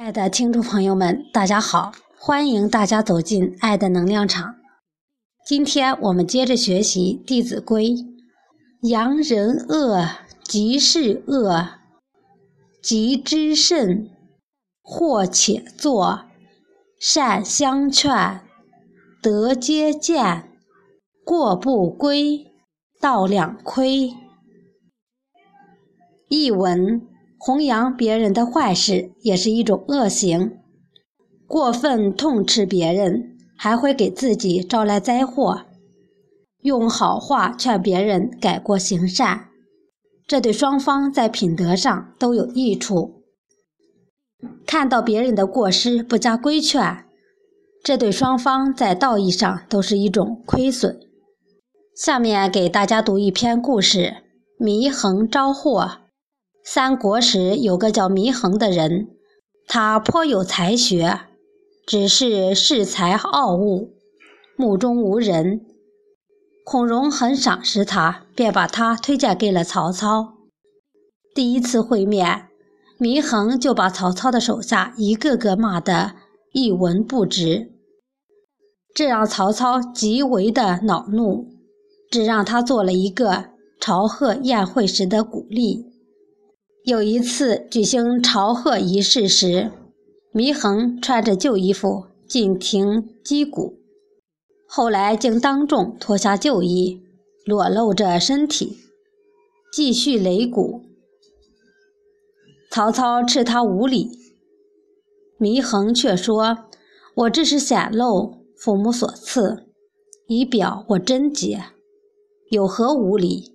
爱的听众朋友们，大家好！欢迎大家走进爱的能量场。今天我们接着学习《弟子规》：扬人恶，即是恶；急之甚，或且作；善相劝，德皆见；过不归，道两亏。译文。弘扬别人的坏事也是一种恶行，过分痛斥别人，还会给自己招来灾祸。用好话劝别人改过行善，这对双方在品德上都有益处。看到别人的过失不加规劝，这对双方在道义上都是一种亏损。下面给大家读一篇故事：祢衡招祸。三国时有个叫祢衡的人，他颇有才学，只是恃才傲物，目中无人。孔融很赏识他，便把他推荐给了曹操。第一次会面，祢衡就把曹操的手下一个个骂得一文不值，这让曹操极为的恼怒，只让他做了一个朝贺宴会时的鼓励。有一次举行朝贺仪式时，祢衡穿着旧衣服进庭击鼓，后来竟当众脱下旧衣，裸露着身体，继续擂鼓。曹操斥他无礼，祢衡却说：“我这是显露父母所赐，以表我贞洁，有何无礼？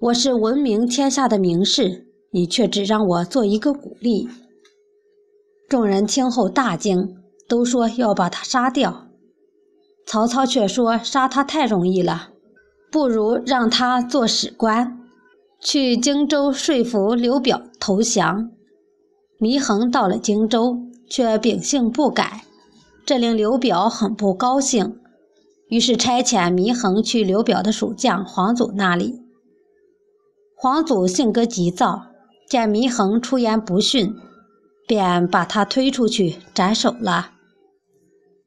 我是闻名天下的名士。”你却只让我做一个鼓励。众人听后大惊，都说要把他杀掉。曹操却说：“杀他太容易了，不如让他做史官，去荆州说服刘表投降。”祢衡到了荆州，却秉性不改，这令刘表很不高兴，于是差遣祢衡去刘表的属将黄祖那里。黄祖性格急躁。见祢衡出言不逊，便把他推出去斩首了。